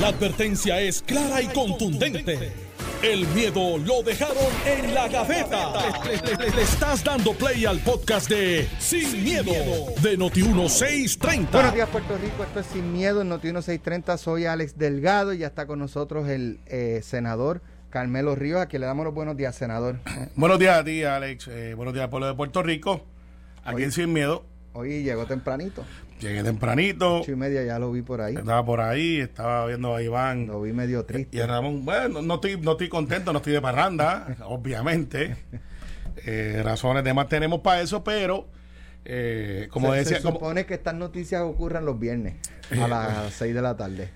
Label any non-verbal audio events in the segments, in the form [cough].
La advertencia es clara y contundente. El miedo lo dejaron en la gaveta. Le, le estás dando play al podcast de Sin, miedo, de Noti1630. Buenos días, Puerto Rico. Esto es Sin Miedo en Noti1630. Soy Alex Delgado y ya está con nosotros el eh, senador Carmelo Ríos, a quien le damos los buenos días, senador. [clears throat] Buenos días a ti, Alex. Eh, buenos días, pueblo de Puerto Rico. Aquí en Sin Miedo. Hoy llegó tempranito. Llegué tempranito. Ocho y media ya lo vi por ahí. Estaba por ahí, estaba viendo a Iván. Lo vi medio triste. Y a Ramón, bueno, no estoy, no estoy contento, no estoy de parranda, [laughs] obviamente. [laughs] Eh, razones de más tenemos para eso, pero eh, como se, decía, se como- supone que estas noticias ocurran los viernes a las 6 de la tarde.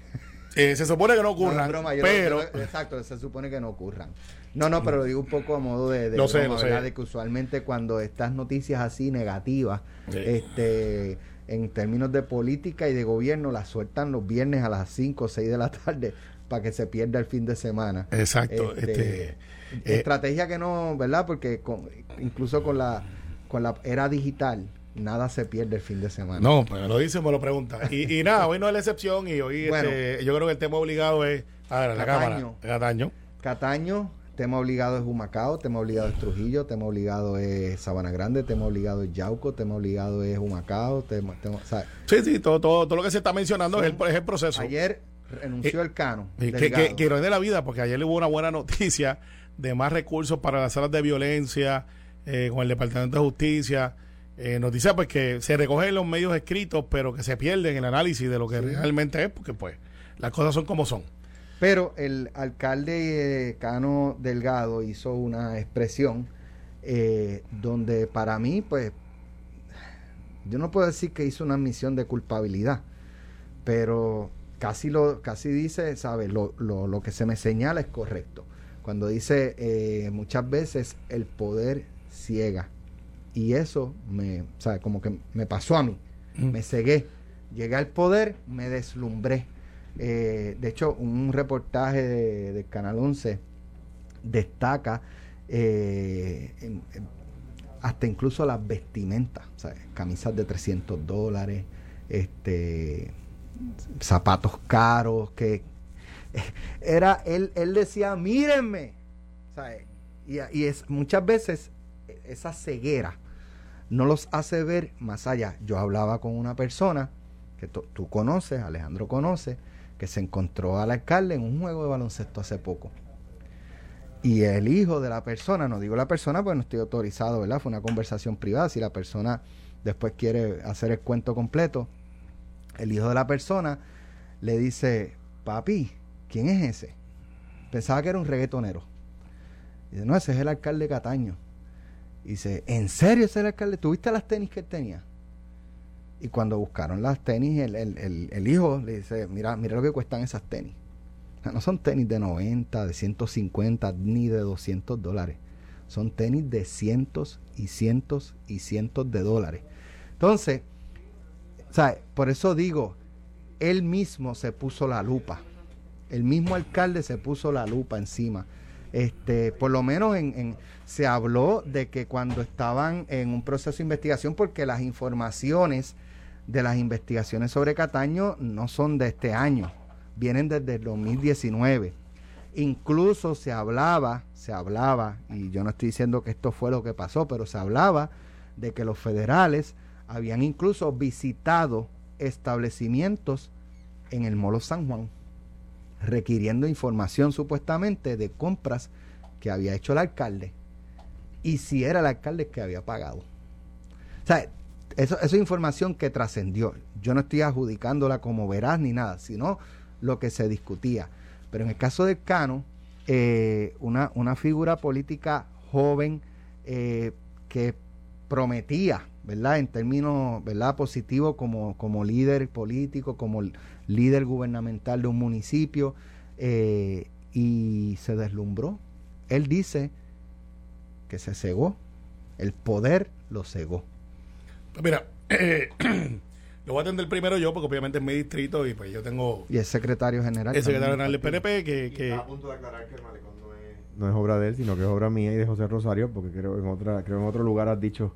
eh, se supone que no No, ocurran, broma, pero lo- exacto, se supone que no ocurran. No, no, pero lo digo un poco a modo de, de Lo sé, broma, lo sé. ¿verdad? De que usualmente cuando estas noticias así negativas, Sí. este, en términos de política y de gobierno, las sueltan los viernes a las 5 o 6 de la [laughs] tarde para que se pierda el fin de semana. exacto, Este, este, eh, estrategia que no, ¿verdad? Porque con- incluso con la con la era digital nada se pierde el fin de semana. no, me lo dice, me lo pregunta. Y, y nada, hoy no es la excepción y hoy [laughs] Bueno. este, yo creo que el tema obligado es a ver, la Cataño. cámara, Cataño. Cataño, tema obligado es Humacao, tema obligado es Trujillo, tema obligado es Sabana Grande, tema obligado es Yauco, tema obligado es Humacao, tema, tema- o sea, Sí, sí, todo, todo, todo lo que se está mencionando es el, es el proceso. ayer renunció el Cano. Y que, que, que de la vida, porque ayer hubo una buena noticia de más recursos para las salas de violencia eh, con el Departamento de Justicia. Eh, noticia pues que se recogen los medios escritos, pero que se pierden el análisis de lo que realmente es, porque pues las cosas son como son. Pero el alcalde eh, Cano Delgado hizo una expresión eh, donde para mí, pues, yo no puedo decir que hizo una admisión de culpabilidad, pero casi lo casi dice, ¿sabes? Lo, lo, lo que se me señala es correcto. Cuando dice eh, muchas veces el poder ciega. Y eso me, ¿sabes? Como que me pasó a mí. Mm. Me cegué. Llegué al poder, me deslumbré. Eh, de hecho, un reportaje de, Canal 11 destaca eh, hasta incluso las vestimentas, camisas de 300 dólares, este, zapatos caros, que [laughs] era, él, él decía, mírenme. Y, y es, muchas veces esa ceguera no los hace ver más allá. Yo hablaba con una persona que tú conoces, Alejandro conoce, que se encontró al alcalde en un juego de baloncesto hace poco. Y el hijo de la persona, no digo la persona porque no estoy autorizado, ¿verdad? Fue una conversación privada. Si la persona después quiere hacer el cuento completo, el hijo de la persona le dice, papi, ¿quién es ese? Pensaba que era un reggaetonero. Dice, no, ese es el alcalde Cataño. Dice, ¿en serio ese es el alcalde? ¿Tuviste las tenis que él tenía? Y cuando buscaron las tenis, el, el- el- hijo le dice, mira, mira lo que cuestan esas tenis. No son tenis de 90, de 150, ni de 200 dólares. Son tenis de cientos y cientos y cientos de dólares. Entonces, ¿sabe? por eso digo, él mismo se puso la lupa. El mismo alcalde se puso la lupa encima. Este, por lo menos en, en- se habló de que cuando estaban en un proceso de investigación, porque las informaciones de las investigaciones sobre Cataño no son de este año, vienen desde el 2019. Incluso se hablaba, se hablaba, y yo no estoy diciendo que esto fue lo que pasó, pero se hablaba de que los federales habían incluso visitado establecimientos en el Molo San Juan, requiriendo información supuestamente de compras que había hecho el alcalde y si era el alcalde que había pagado. O sea, eso, es información que trascendió. Yo no estoy adjudicándola como veraz ni nada, sino lo que se discutía. Pero en el caso del Cano, eh, una, una figura política joven eh, que prometía, ¿verdad? En términos, ¿verdad? Positivos como, como líder político, como líder gubernamental de un municipio, eh, y se deslumbró. Él dice que se cegó, el poder lo cegó. Pues mira, eh, [clears throat] lo voy a atender primero yo, porque obviamente es mi distrito y pues yo tengo Y el secretario general. el secretario general del. PNP que, que Está a punto de aclarar que el malecón no es, no es obra de él, sino que es obra mía y de José Rosario, porque creo en otra creo en otro lugar has dicho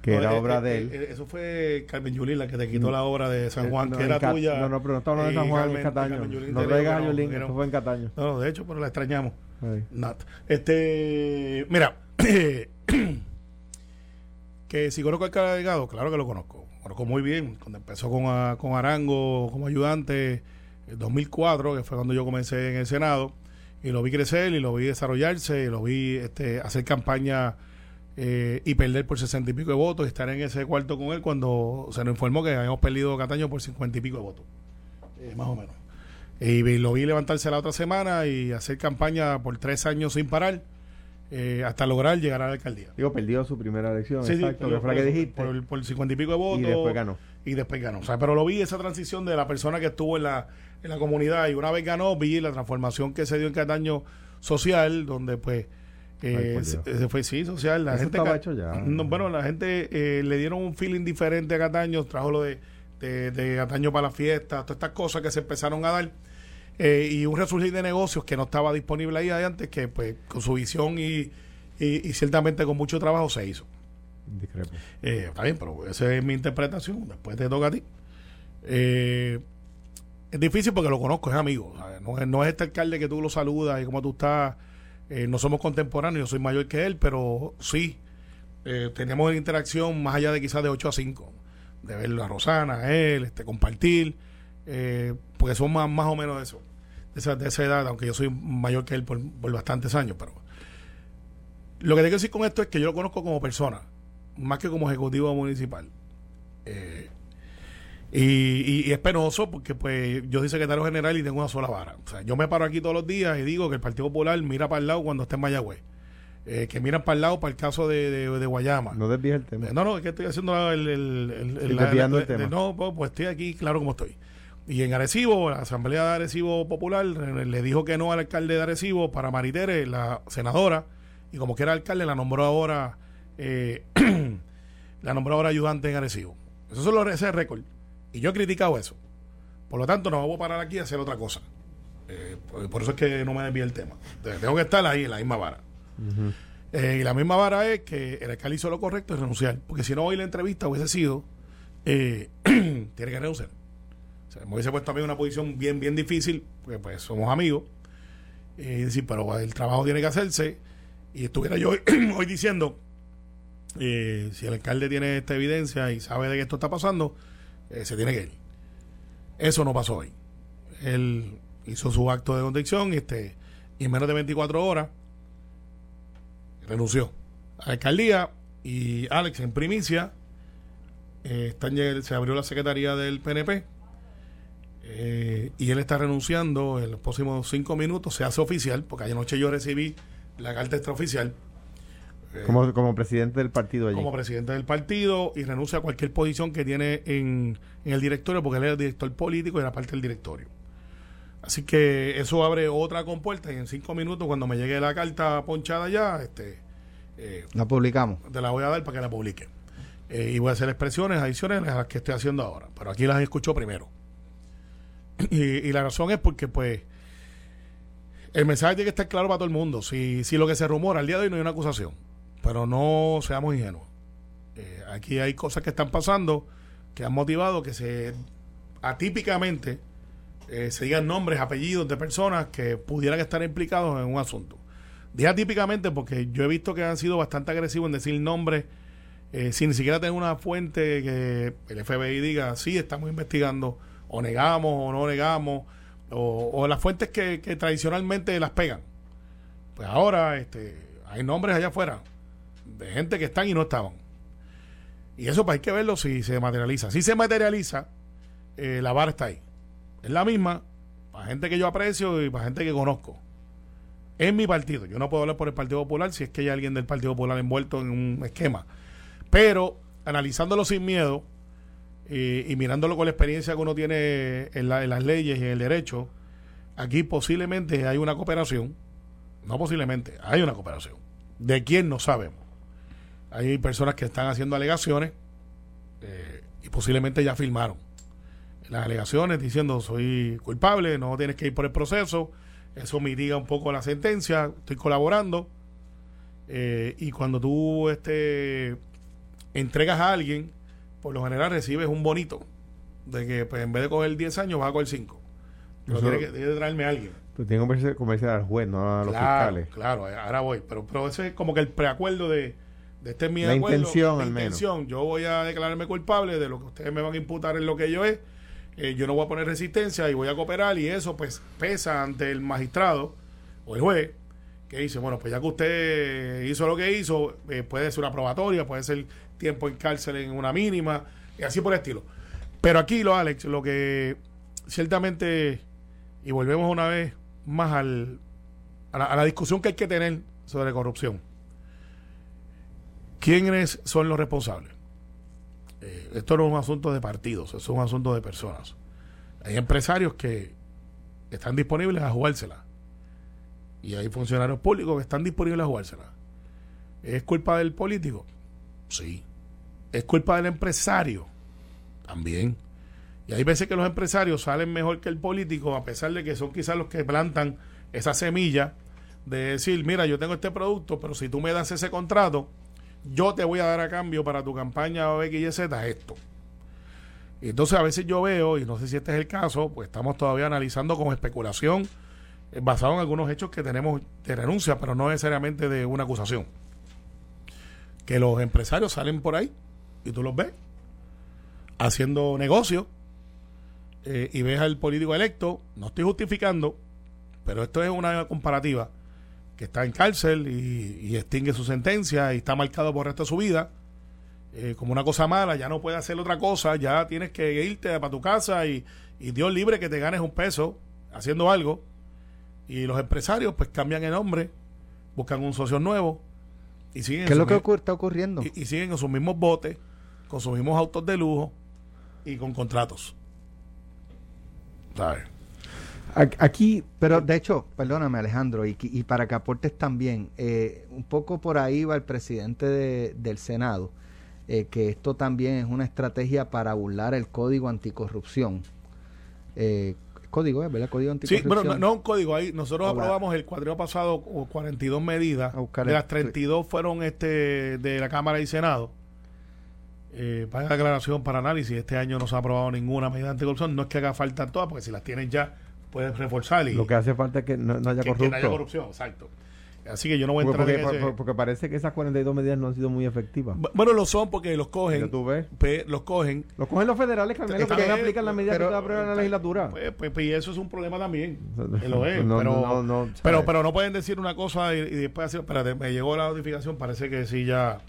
que era eh, obra eh, de él. eh, eso fue Carmen Yulín la que te quitó Mm. la obra de San Eh, Juan, no, que en era tuya. No, no, pero no estamos hablando de San Juan, Carmen- es Cataño. Carmen Yulín No traigas a que eso no. fue en Cataño. No, no, de hecho, pero la extrañamos. Este, mira, [clears throat] que si conozco al alcalde Delgado, claro que lo conozco. Conozco muy bien. Cuando empezó con, a- con Arango como ayudante en 2004, que fue cuando yo comencé en el Senado, y lo vi crecer y lo vi desarrollarse y lo vi este, hacer campaña eh, y perder por 60 y pico de votos y estar en ese cuarto con él cuando se nos informó que habíamos perdido Cataño por 50 y pico de votos. Eh, más o menos. Y lo vi levantarse la otra semana y hacer campaña por tres años sin parar eh, hasta lograr llegar a la alcaldía. Digo, perdió su primera elección, Sí, exacto, pero que fue la que por- dijiste. Por, por 50 y pico de votos. y después ganó. Y después ganó. O sea, pero lo vi esa transición de la persona que estuvo en la, en la comunidad y una vez ganó, vi la transformación que se dio en Cataño social, donde pues eh, Ay, se, fue sí social. La Eso gente hecho ya. No, bueno, la gente eh, le dieron un feeling diferente a Cataño, trajo lo de, de, de Cataño para la fiesta, todas estas cosas que se empezaron a dar. Eh, y un resurgir de negocios que no estaba disponible ahí antes, que pues con su visión y, y, y ciertamente con mucho trabajo se hizo. Eh, está bien, pero esa es mi interpretación. Después te toca a ti. Eh, es difícil porque lo conozco, es amigo. No, es, no es este alcalde que tú lo saludas y cómo tú estás. Eh, no somos contemporáneos, yo soy mayor que él, pero sí, eh, tenemos interacción más allá de quizás de 8 a 5. De verlo a Rosana, a él, este, compartir, porque son más, más o menos de eso. De esa, de esa edad, aunque yo soy mayor que él por, por bastantes años, pero lo que tengo que decir con esto es que yo lo conozco como persona, más que como ejecutivo municipal. Eh, y, y- y es penoso porque pues yo soy secretario general y tengo una sola vara. O sea, yo me paro aquí todos los días y digo que el Partido Popular mira para el lado cuando está en Mayagüez. Eh, que miran para el lado para el caso de, de, de Guayama. No desvíes el tema. No, no, es que estoy haciendo el... el, el- Sí, el- desviando el- el tema. No, pues, pues estoy aquí claro como estoy. Y en Arecibo, la Asamblea de Arecibo Popular eh, le dijo que no al alcalde de Arecibo para Maritere, la senadora, y como que era alcalde, la nombró ahora, eh, [clears throat] la nombró ahora ayudante en Arecibo. Eso es lo, ese récord. Y yo he criticado eso. Por lo tanto, no voy a parar aquí a hacer otra cosa. Eh, por, por eso es que no me desvíe el tema. Tengo que estar ahí en la misma vara. Eh, y la misma vara es que el alcalde hizo lo correcto y renunciar. Porque si no, hoy la entrevista hubiese sido, [clears throat] tiene que renunciar. Sea, me hubiese puesto a mí en una posición bien, bien difícil, porque pues somos amigos. Y decir, pero el trabajo tiene que hacerse. Y estuviera yo [clears throat] hoy, diciendo, eh, si el alcalde tiene esta evidencia y sabe de que esto está pasando, eh, se tiene que ir. Eso no pasó hoy. Él hizo su acto de convicción este, y en menos de 24 horas renunció a la alcaldía y Alex en primicia eh, están se abrió la secretaría del PNP eh, y él está renunciando en los próximos cinco minutos se hace oficial porque anoche yo recibí la carta extraoficial eh, Como, como presidente del partido allí. como presidente del partido y renuncia a cualquier posición que tiene en, en el directorio porque él es el director político y era parte del directorio. Así que eso abre otra compuerta y en cinco minutos cuando me llegue la carta ponchada ya, este, eh, La publicamos. te la voy a dar para que la publique. Eh, y voy a hacer expresiones adicionales a las que estoy haciendo ahora, pero aquí las escucho primero. Y, la razón es porque pues el mensaje tiene que estar claro para todo el mundo. Si, si lo que se rumora al día de hoy no hay una acusación, pero no seamos ingenuos. Eh, aquí hay cosas que están pasando que han motivado que se atípicamente eh, se digan nombres, apellidos de personas que pudieran estar implicados en un asunto. Dije atípicamente porque yo he visto que han sido bastante agresivos en decir nombres eh, sin ni siquiera tener una fuente que el FBI diga, sí, estamos investigando, o negamos o no negamos, o, o las fuentes que, tradicionalmente las pegan. Pues ahora este, hay nombres allá afuera de gente que están y no estaban. Y eso pues hay que verlo si se materializa. Si se materializa, eh, la vara está ahí. Es la misma para gente que yo aprecio y para gente que conozco. Es mi partido. Yo no puedo hablar por el Partido Popular si es que hay alguien del Partido Popular envuelto en un esquema. Pero analizándolo sin miedo y mirándolo con la experiencia que uno tiene en, la- en las leyes y en el derecho, aquí posiblemente hay una cooperación. No posiblemente, hay una cooperación. ¿De quién? No sabemos. Hay personas que están haciendo alegaciones eh, y posiblemente ya firmaron las alegaciones diciendo soy culpable, no tienes que ir por el proceso, eso mitiga un poco la sentencia, estoy colaborando. eh, y cuando tú este, entregas a alguien, por lo general recibes un bonito de que pues, en vez de coger 10 años vas a coger 5. Pero tiene que, tiene que traerme a alguien. Pues tiene que comercial al juez, no a los claro, fiscales. claro, ahora voy. Pero, pero ese es como que el preacuerdo de, de este es mi La acuerdo, intención, mi al menos. intención. Yo voy a declararme culpable de lo que ustedes me van a imputar en lo que yo es. Eh, yo no voy a poner resistencia y voy a cooperar y eso pues pesa ante el magistrado o el juez que dice, bueno, pues ya que usted hizo lo que hizo, eh, puede ser una probatoria, puede ser tiempo en cárcel en una mínima y así por el estilo. Pero aquí, lo Alex, lo que ciertamente, y volvemos una vez más al, a, la, discusión que hay que tener sobre corrupción. ¿Quiénes son los responsables? Eh, esto no es un asunto de partidos, es un asunto de personas. Hay empresarios que están disponibles a jugársela. Y hay funcionarios públicos que están disponibles a jugársela. ¿Es culpa del político? Sí. ¿Es culpa del empresario? También. Y hay veces que los empresarios salen mejor que el político, a pesar de que son quizás los que plantan esa semilla de decir, mira, yo tengo este producto, pero si tú me das ese contrato, yo te voy a dar a cambio para tu campaña X y Z esto. Entonces a veces yo veo, y no sé si este es el caso, pues estamos todavía analizando con especulación, eh, basado en algunos hechos que tenemos de renuncia, pero no necesariamente de una acusación. Que los empresarios salen por ahí y tú los ves haciendo negocio eh, y ves al político electo, no estoy justificando, pero esto es una comparativa, que está en cárcel y, y extingue su sentencia y está marcado por el resto de su vida, eh, como una cosa mala, ya no puede hacer otra cosa, ya tienes que irte para tu casa y, y Dios libre que te ganes un peso haciendo algo. Y los empresarios pues cambian el nombre, buscan un socio nuevo y siguen, ¿Qué en es lo que ocurre- está ocurriendo? y, y siguen con sus mismos botes, con sus mismos autos de lujo y con contratos. ¿Sabes? Aquí, Pero de hecho, perdóname Alejandro, y, y para que aportes también, eh, un poco por ahí va el presidente de- del Senado, eh, que esto también es una estrategia para burlar el código anticorrupción. Eh, código. ¿verdad? Código Sí, anticorrupción. bueno, no, no un código ahí. Nosotros aprobamos el cuadril pasado o 42 medidas. De las 32 fueron este de la Cámara y Senado. Eh, para declaración para análisis. Este año no se ha aprobado ninguna medida anticorrupción. No es que haga falta todas, porque si las tienen ya, puedes reforzar y lo que hace falta es que no, no haya que- que no haya corrupción. Exacto. Así que yo no voy a Porque, entrar porque- en ese- por- porque parece que esas 42 medidas no han sido muy efectivas. Bu- Bueno, lo son porque los cogen. tú ves. los cogen. Los cogen los federales, Carmelo, que no aplican las medidas que te aprueban en la legislatura. Pues, pues, pues, y eso es un problema también. que lo [laughs] es, No, pero, no, no, pero, pero no pueden decir una cosa y, y después decir, espérate, me llegó la notificación, parece que sí ya.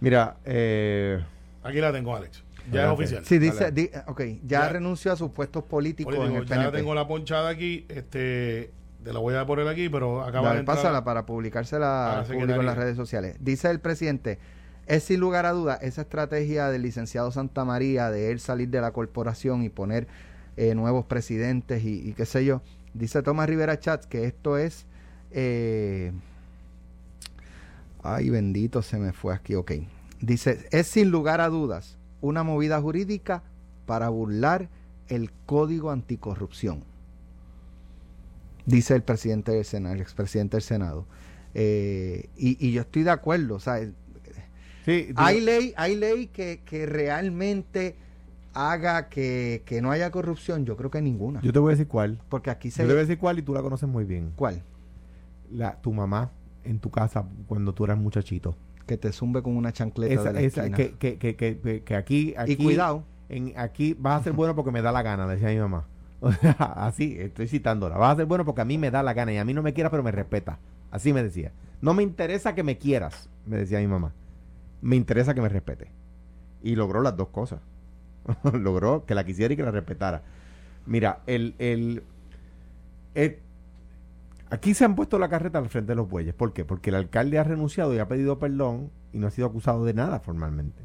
Mira, eh, Aquí la tengo, Alex. Ya es oficial. Sí, dice, di- ok, ya, Ya. renunció a sus puestos políticos Político, en el ya PNP. tengo la ponchada aquí, este, te la voy a poner aquí, pero acaba Dale, de entrar. pásala para publicársela a la al público en secretaría. las redes sociales. Dice el presidente, es sin lugar a duda esa estrategia del licenciado Santa María de él salir de la corporación y poner eh, nuevos presidentes y, y qué sé yo. Dice Tomás Rivera Chats que esto es... eh, ay, bendito, se me fue aquí, ok. Dice, es sin lugar a dudas una movida jurídica para burlar el código anticorrupción dice el presidente del Senado, el expresidente del Senado. Eh, y, y yo estoy de acuerdo, o sea, sí, digo, hay ley, hay ley que, que realmente haga que, que no haya corrupción, yo creo que ninguna. yo te voy a decir cuál. porque aquí Yo se te voy a decir cuál y tú la conoces muy bien. ¿Cuál? La, tu mamá en tu casa cuando tú eras muchachito. Que te zumbe con una chancleta Esa, de la esa- esquina. que, que, que, que, aquí, aquí, y cuidado, en, aquí vas a ser bueno porque me da la gana, decía mi mamá. [laughs] O sea, así, estoy citándola. Vas a ser bueno porque a mí me da la gana y a mí no me quieras, pero me respeta. Así me decía. No me interesa que me quieras, me decía mi mamá. Me interesa que me respete. Y logró las dos cosas. [laughs] logró que la quisiera y que la respetara. Mira, el, el, el- aquí se han puesto la carreta al frente de los bueyes. ¿Por qué? Porque el alcalde ha renunciado y ha pedido perdón y no ha sido acusado de nada formalmente.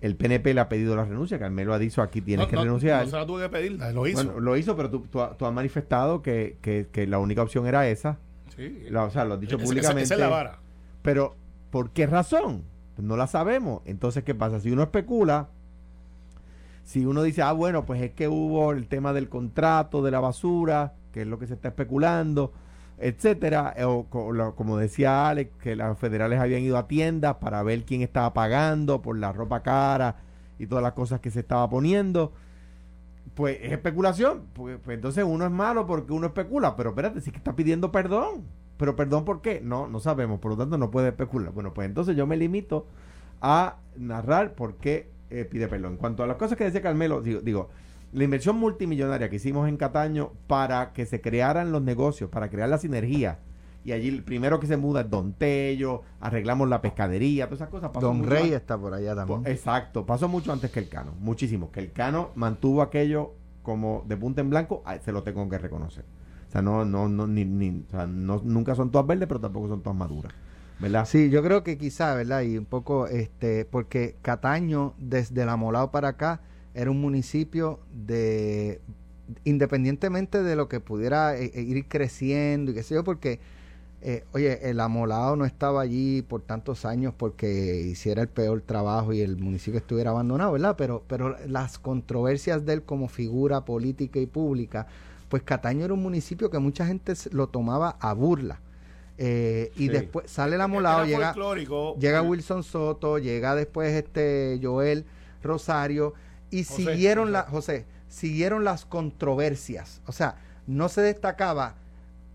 El PNP le ha pedido la renuncia, Carmelo ha dicho aquí tienes No, que no, renunciar. No se la tuve que pedirla, lo hizo. Bueno, lo hizo, pero tú, tú, tú has manifestado que, que, que la única opción era esa. sí. La- o sea, lo has dicho públicamente. Esa, es la vara. Pero, ¿por qué razón? Pues no la sabemos. Entonces, ¿qué pasa? Si uno especula, si uno dice, ah, bueno, pues es que hubo el tema del contrato, de la basura, que es lo que se está especulando, etcétera, eh, o como decía Alex, que los federales habían ido a tiendas para ver quién estaba pagando por la ropa cara y todas las cosas que se estaba poniendo. Pues es especulación. Pues, pues entonces uno es malo porque uno especula. Pero espérate, sí que está pidiendo perdón. Pero perdón por qué? No, no sabemos. Por lo tanto, no puede especular. Bueno, pues entonces yo me limito a narrar por qué eh, pide perdón. En cuanto a las cosas que decía Carmelo, digo, digo, la inversión multimillonaria que hicimos en Cataño para que se crearan los negocios, para crear la sinergia. Y allí el primero que se muda es Don Tello, arreglamos la pescadería, todas esas cosas. pasó Don Rey antes. está por allá también. Po- Exacto, pasó mucho antes que el Cano, muchísimo. Que el Cano mantuvo aquello como de punta en blanco, ay, se lo tengo que reconocer. O sea, no, no, no, ni, ni- o sea, no, nunca son todas verdes, pero tampoco son todas maduras. ¿Verdad? Sí, yo creo que quizá, ¿verdad? Y un poco, este, porque Cataño, desde la Molao para acá, era un municipio de, independientemente de lo que pudiera eh, eh, ir creciendo y qué sé yo, porque, eh, oye, el Amolao no estaba allí por tantos años porque hiciera el peor trabajo y el municipio estuviera abandonado, ¿verdad? Pero, pero las controversias de él como figura política y pública, pues Cataño era un municipio que mucha gente lo tomaba a burla. Eh, y Sí. después sale el Amolao, Era llega, llega Wilson Soto, llega después este Joel Rosario y José, siguieron José. la José, siguieron las controversias. O sea, no se destacaba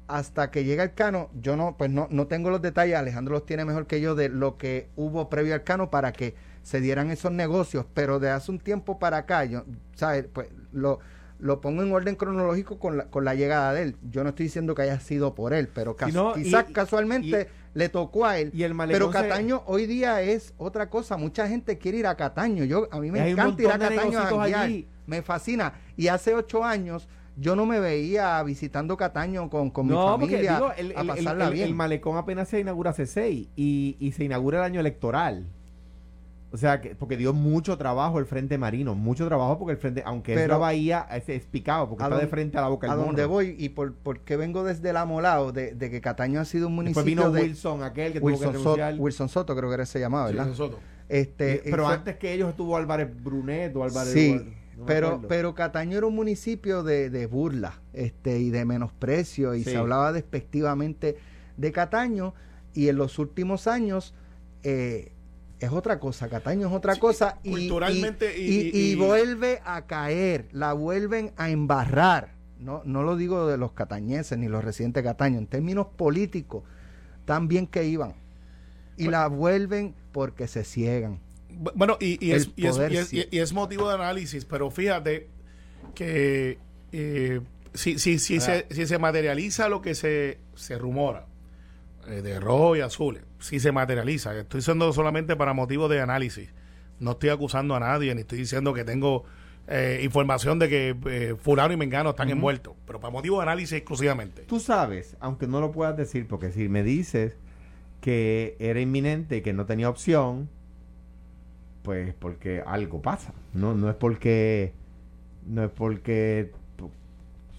hasta que llega el Cano. Yo no pues no no tengo los detalles, Alejandro los tiene mejor que yo de lo que hubo previo al Cano para que se dieran esos negocios, pero de hace un tiempo para acá, yo sabes, pues lo lo pongo en orden cronológico con la, con la llegada de él. Yo no estoy diciendo que haya sido por él, pero y- quizás casualmente le tocó a él. Y el Pero se- Cataño hoy día es otra cosa. Mucha gente quiere ir a Cataño. Yo a mí me encanta ir a Cataño a allí. Me fascina. Y hace ocho años yo no me veía visitando Cataño con, con no, mi porque familia digo, el, a el- pasarla el- bien. el malecón apenas se inaugura hace seis y, y se inaugura el año electoral. O sea, que, porque dio mucho trabajo el Frente Marino, mucho trabajo porque el Frente, aunque es Pero- la bahía, es, es picado porque ¿A está de frente a la boca a del donde morro. voy y por, por qué vengo desde el Amolao, de, de que Cataño ha sido un Después municipio vino de Wilson, aquel que tuvo Wilson, que Soto, renunciar. Wilson Soto, creo que era se llamaba, Sí, ¿verdad? Soto. Este, pero fue- antes que ellos estuvo Álvarez Brunet o Álvarez Sí, no pero, pero Cataño era un municipio de, de burla este, y de menosprecio y Sí. se hablaba despectivamente de Cataño y en los últimos años eh, es otra cosa, Cataño es otra Sí, cosa y, culturalmente y, y- vuelve a caer, la vuelven a embarrar. No, no lo digo de los catañeses ni los residentes de Cataño, en términos políticos, tan bien que iban. Y Bueno. la vuelven porque se ciegan. Bu- Bueno, y, es, y motivo de análisis, pero fíjate que eh, si, si, si, se, si se materializa lo que se, se rumora eh, de rojo y azules, si se materializa, estoy diciendo solamente para motivos de análisis, no estoy acusando a nadie, ni estoy diciendo que tengo eh, información de que eh, fulano y mengano están envueltos, pero para motivos de análisis exclusivamente. Tú sabes, aunque no lo puedas decir, porque si me dices que era inminente y que no tenía opción, pues porque algo pasa. No, no es porque, no es porque,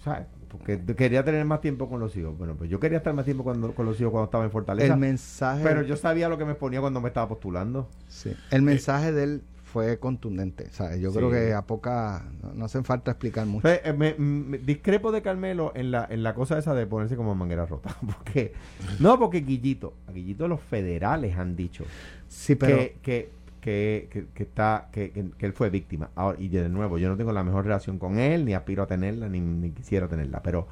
¿sabes? Porque quería tener más tiempo con los hijos. Bueno, pues yo quería estar más tiempo cuando, con los hijos cuando estaba en Fortaleza. El mensaje pero yo sabía lo que me ponía cuando me estaba postulando. Sí. El mensaje de él fue contundente. ¿sabes? Yo Sí. creo que a poca. No, no hacen falta explicar mucho. Pues, eh, me- me- discrepo de Carmelo en la, en la cosa esa de ponerse como manguera rota. [laughs] Porque, no, porque Guillito, a Guillito los federales han dicho Sí, pero. que, que, que, está, que, que- él fue víctima. Y de nuevo, yo no tengo la mejor relación con él, ni aspiro a tenerla, ni, quisiera tenerla, pero,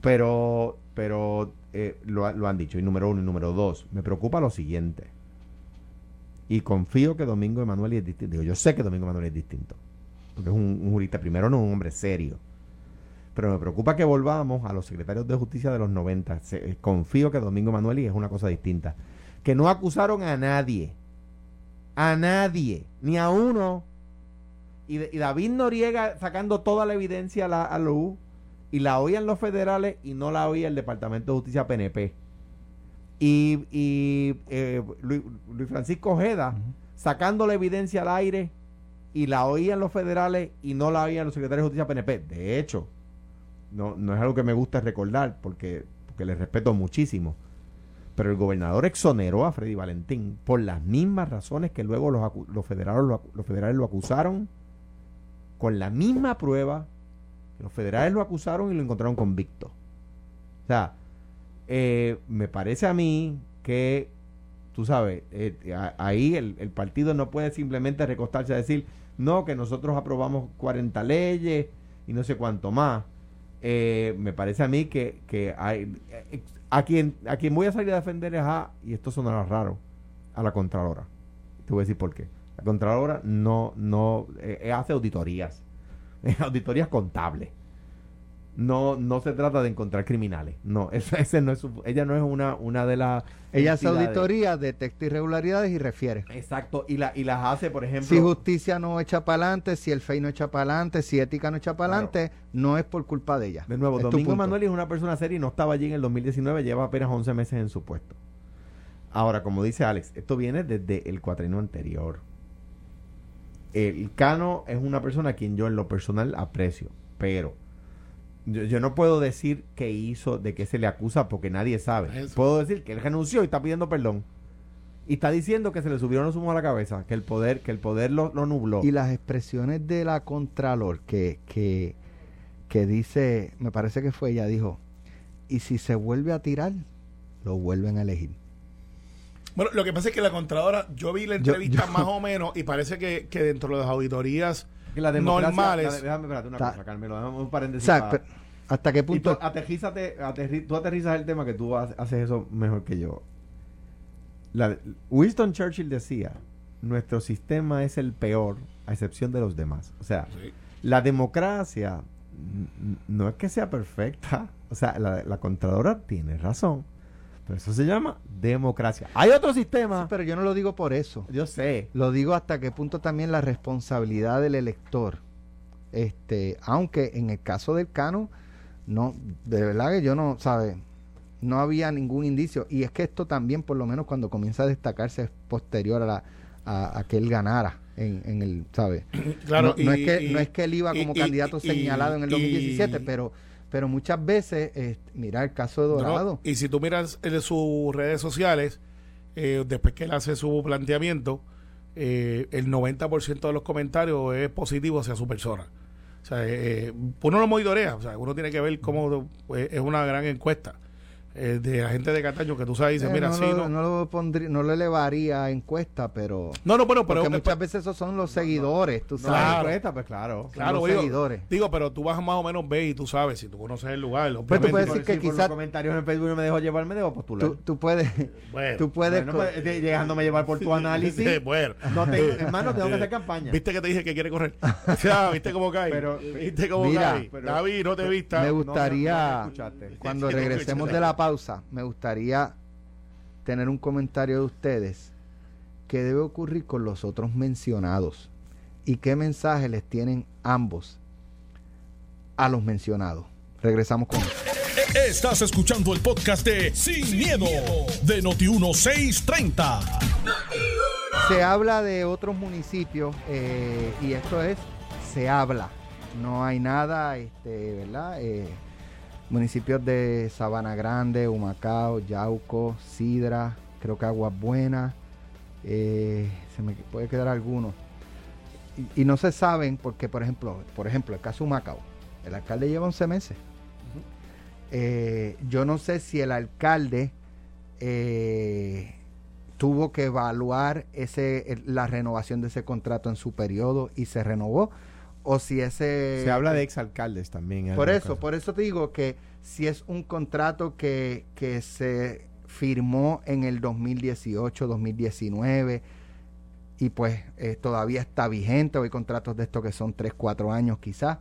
pero, pero eh, lo, lo han dicho. Y número uno y número dos, me preocupa lo siguiente. Y confío que Domingo Emanuel es distinto. Digo, yo sé que Domingo Emanuel es distinto. Porque es un, jurista, primero no es un hombre serio. Pero me preocupa que volvamos a los secretarios de justicia de los 90. Se- eh, confío que Domingo Emanuel es una cosa distinta. Que no acusaron a nadie. A nadie. Ni a uno. Y, David Noriega sacando toda la evidencia a la a luz. Y la oían los federales y no la oía el Departamento de Justicia PNP. Y, y eh, Luis, Luis Francisco Ojeda sacando la evidencia al aire y la oían los federales y no la oían los secretarios de justicia PNP. De hecho, no, no es algo que me gusta recordar porque, porque le respeto muchísimo. Pero el gobernador exoneró a Freddy Valentín por las mismas razones que luego los, los, federales, lo, acu- los federales lo acusaron con la misma prueba los federales lo acusaron y lo encontraron convicto. O sea, Eh, me parece a mí que, tú sabes, eh, ahí el, el partido no puede simplemente recostarse a decir, no, que nosotros aprobamos 40 leyes y no sé cuánto más. Eh, me parece a mí que, que hay, eh, a, quien, a quien voy a salir a defender es a, y esto sonará raro, a la Contralora. Te voy a decir por qué. La Contralora no, no eh, hace auditorías, [laughs] auditorías contables. No, no se trata de encontrar criminales. No, [laughs] ese, ese no es su- ella no es una, una de las. Ella hace auditoría, detecta irregularidades y refiere. Exacto, y, la, y las hace, por ejemplo. Si justicia no echa para adelante, si el FEI no echa para adelante, si ética no echa para Claro. adelante, no es por culpa de ella. De nuevo, Es Domingo. Manuel es una persona seria y no estaba allí en el 2019, lleva apenas 11 meses en su puesto. Ahora, como dice Alex, esto viene desde el cuatrino anterior. El Cano es una persona a quien yo en lo personal aprecio, pero yo, yo no puedo decir qué hizo, de qué se le acusa, porque nadie sabe. Eso. Puedo decir que él renunció y está pidiendo perdón. Y está diciendo que se le subieron los humos a la cabeza, que el poder, que el poder lo, lo nubló. Y las expresiones de la Contralor que, que, que dice, me parece que fue ella, dijo, y si se vuelve a tirar, lo vuelven a elegir. Bueno, lo que pasa es que la Contralora, yo vi la entrevista yo- más o menos y parece que, que dentro de las auditorías la democracia- normales. la- déjame, espérate una Ta- cosa, Carmelo, déjame un paréntesis. O sea, para- pero, ¿hasta qué Y tú punto? aterrízate, aterri- tú aterrizas el tema que tú ha- haces eso mejor que yo. La- Winston Churchill decía, nuestro sistema es el peor a excepción de los demás. O sea, Sí. la democracia no es que sea perfecta. O sea, la, la Contralora tiene razón. Pero eso se llama democracia. Hay otro sistema. Sí, pero yo no lo digo por eso. Yo sé. Lo digo hasta qué punto también la responsabilidad del elector. Este, aunque en el caso del Cano, no, de verdad que yo no, sabe, no había ningún indicio. Y es que esto también, por lo menos cuando comienza a destacarse, es posterior a, la, a, a que él ganara en, en el, ¿sabe? Claro, no, no y- es que, y- no es que él iba como y- candidato y- señalado en el y- 2017, pero, pero muchas veces, eh, mira el caso de Dorado. No, y si tú miras en sus redes sociales, eh, después que él hace su planteamiento, eh, el 90% de los comentarios es positivo hacia su persona. O sea, eh, uno lo monitorea, o sea, uno tiene que ver cómo eh, es una gran encuesta eh, de la gente de Cataño que tú sabes, dice, Eh, mira, no, sí, no. no lo pondría, no lo elevaría a encuesta, pero No, no, bueno, pero porque eh, muchas veces esos son los seguidores, tú sabes. Claro. encuesta, pues claro. Claro, los digo, seguidores. digo, pero tú vas más o menos ver y tú sabes, si tú conoces el lugar, Pues tú puedes decir que si quizás- los comentarios en Facebook no me dejó llevar, me debo postular. Tú, tú puedes, bueno, tú puedes, Bueno, pues, de- dejándome llevar por tu análisis. eh, bueno. No tengo, hermano, tengo que hacer campaña. ¿Viste que te dije que quiere correr? O sea, ¿viste cómo cae? Pero- ¿Viste cómo Mira, cae? pero- David, no te vista. me gustaría, no cuando regresemos de la pausa, me gustaría tener un comentario de ustedes qué debe ocurrir con los otros mencionados y qué mensaje les tienen ambos a los mencionados. Regresamos con. Estás escuchando el podcast de Sin, miedo, de Noti1630. Se habla de otros municipios eh, y esto es, se habla. No hay nada, este, ¿verdad? Eh, municipios de Sabana Grande, Humacao, Yauco, Sidra, creo que Aguas Buenas, eh, se me puede quedar alguno. Y, y no se saben porque, por ejemplo, por ejemplo, el caso Humacao, el alcalde lleva 11 meses. Eh, yo no sé si el alcalde eh, tuvo que evaluar ese la renovación de ese contrato en su periodo y se renovó o si ese Se habla de exalcaldes también. en por eso por eso te digo que si es un contrato que, que se firmó en el 2018 2019 y pues eh, todavía está vigente o hay contratos de estos que son 3, 4 años quizás